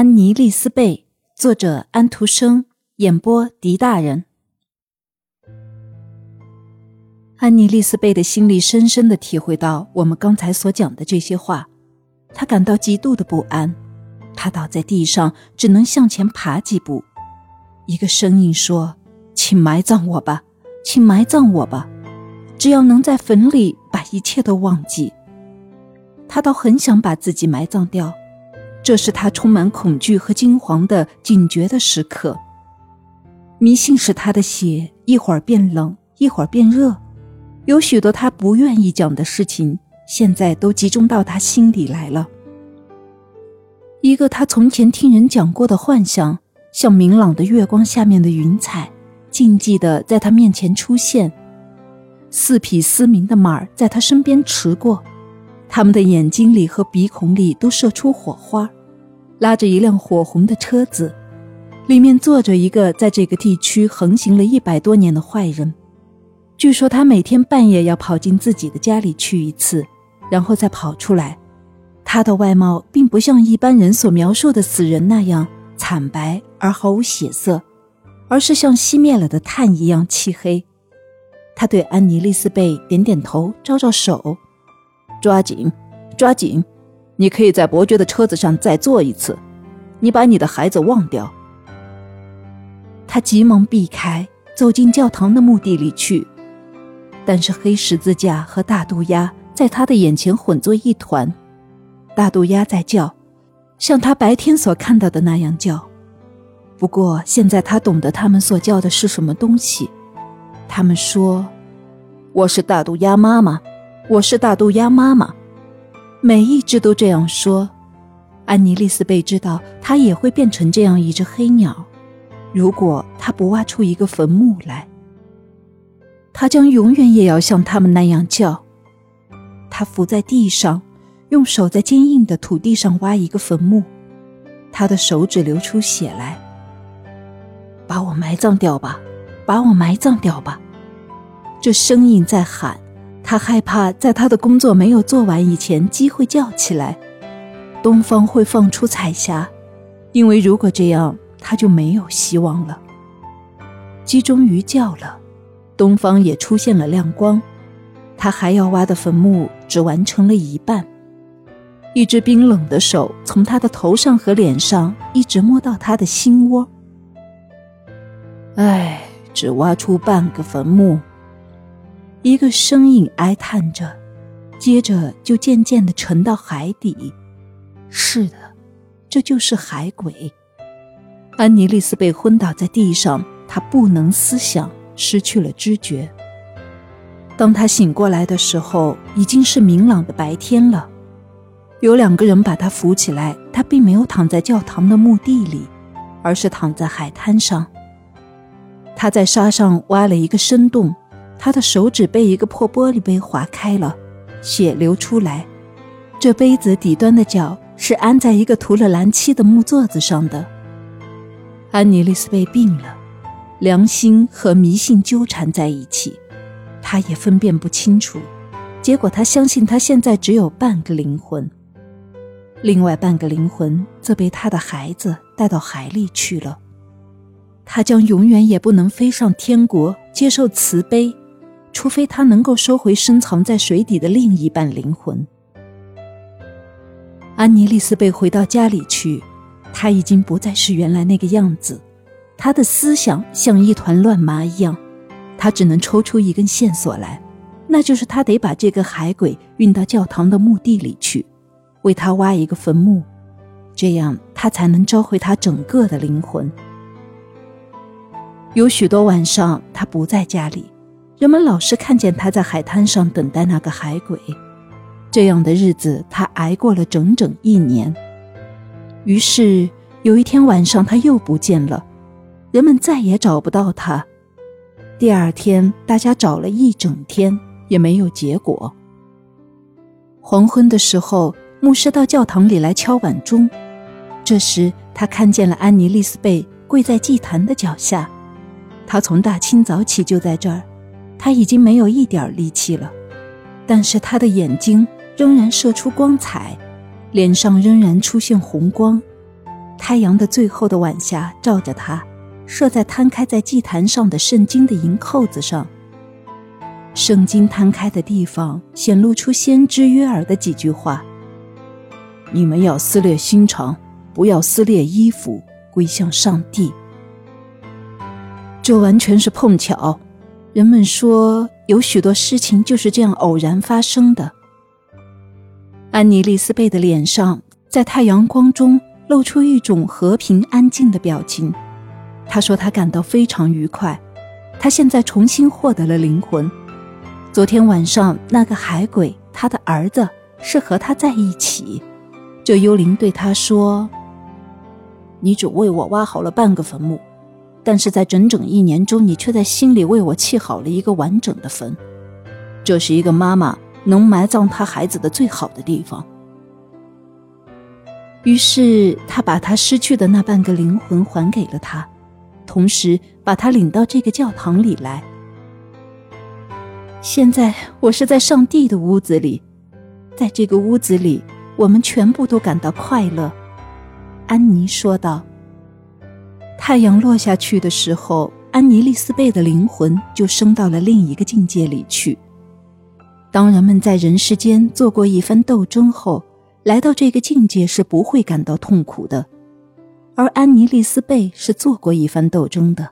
安妮·丽丝贝，作者安徒生，演播狄大人。安妮·丽丝贝的心里深深的体会到我们刚才所讲的这些话，她感到极度的不安。她倒在地上，只能向前爬几步。一个声音说：“请埋葬我吧，请埋葬我吧，只要能在坟里把一切都忘记。”他倒很想把自己埋葬掉，这是他充满恐惧和惊惶的警觉的时刻。迷信使他的血一会儿变冷，一会儿变热，有许多他不愿意讲的事情，现在都集中到他心里来了。一个他从前听人讲过的幻想，像明朗的月光下面的云彩，静寂的在他面前出现。四匹嘶鸣的马儿在他身边驰过。他们的眼睛里和鼻孔里都射出火花，拉着一辆火红的车子，里面坐着一个在这个地区横行了一百多年的坏人。据说他每天半夜要跑进自己的家里去一次，然后再跑出来。他的外貌并不像一般人所描述的死人那样惨白而毫无血色，而是像熄灭了的炭一样漆黑。他对安妮·丽丝贝点点头，招招手。抓紧，抓紧！你可以在伯爵的车子上再坐一次。你把你的孩子忘掉。他急忙避开，走进教堂的墓地里去。但是黑十字架和大渡鸦在他的眼前混作一团。大渡鸦在叫，像他白天所看到的那样叫。不过现在他懂得他们所叫的是什么东西。他们说：“我是大渡鸦妈妈。”我是大渡鸦妈妈，每一只都这样说。安妮·丽丝贝知道，她也会变成这样一只黑鸟，如果她不挖出一个坟墓来。她将永远也要像他们那样叫。她伏在地上，用手在坚硬的土地上挖一个坟墓，她的手指流出血来。把我埋葬掉吧，把我埋葬掉吧，这声音在喊。他害怕在他的工作没有做完以前，鸡会叫起来，东方会放出彩霞，因为如果这样，他就没有希望了。鸡终于叫了，东方也出现了亮光，他还要挖的坟墓只完成了一半。一只冰冷的手从他的头上和脸上一直摸到他的心窝。唉，只挖出半个坟墓。一个声音哀叹着，接着就渐渐地沉到海底。是的，这就是海鬼。安妮·丽丝被昏倒在地上，她不能思想，失去了知觉。当她醒过来的时候，已经是明朗的白天了。有两个人把她扶起来，她并没有躺在教堂的墓地里，而是躺在海滩上。她在沙上挖了一个深洞。他的手指被一个破玻璃杯划开了，血流出来。这杯子底端的角是安在一个涂了蓝漆的木座子上的。安妮·丽丝被病了，良心和迷信纠缠在一起，她也分辨不清楚。结果，她相信她现在只有半个灵魂，另外半个灵魂则被她的孩子带到海里去了。她将永远也不能飞上天国，接受慈悲。除非他能够收回深藏在水底的另一半灵魂。安妮·丽丝被回到家里去，她已经不再是原来那个样子，她的思想像一团乱麻一样。她只能抽出一根线索来，那就是她得把这个海鬼运到教堂的墓地里去，为他挖一个坟墓，这样他才能召回他整个的灵魂。有许多晚上，他不在家里。人们老是看见他在海滩上等待那个海鬼，这样的日子他挨过了整整一年。于是有一天晚上他又不见了，人们再也找不到他。第二天大家找了一整天也没有结果。黄昏的时候，牧师到教堂里来敲晚钟，这时他看见了安妮·丽丝贝跪在祭坛的脚下，他从大清早起就在这儿。他已经没有一点力气了，但是他的眼睛仍然射出光彩，脸上仍然出现红光。太阳的最后的晚霞照着他，射在摊开在祭坛上的圣经的银扣子上。圣经摊开的地方显露出先知约尔的几句话：“你们要撕裂心肠，不要撕裂衣服，归向上帝。”这完全是碰巧。人们说有许多事情就是这样偶然发生的。安妮丽丝贝的脸上在太阳光中露出一种和平安静的表情。她说她感到非常愉快，她现在重新获得了灵魂。昨天晚上那个海鬼，他的儿子是和他在一起。这幽灵对他说：“你只为我挖好了半个坟墓。”但是在整整一年中，你却在心里为我砌好了一个完整的坟。这是一个妈妈能埋葬她孩子的最好的地方。于是，他把他失去的那半个灵魂还给了他，同时把他领到这个教堂里来。现在，我是在上帝的屋子里，在这个屋子里，我们全部都感到快乐。”安妮说道。太阳落下去的时候，安妮丽丝贝的灵魂就升到了另一个境界里去。当人们在人世间做过一番斗争后，来到这个境界是不会感到痛苦的，而安妮丽丝贝是做过一番斗争的。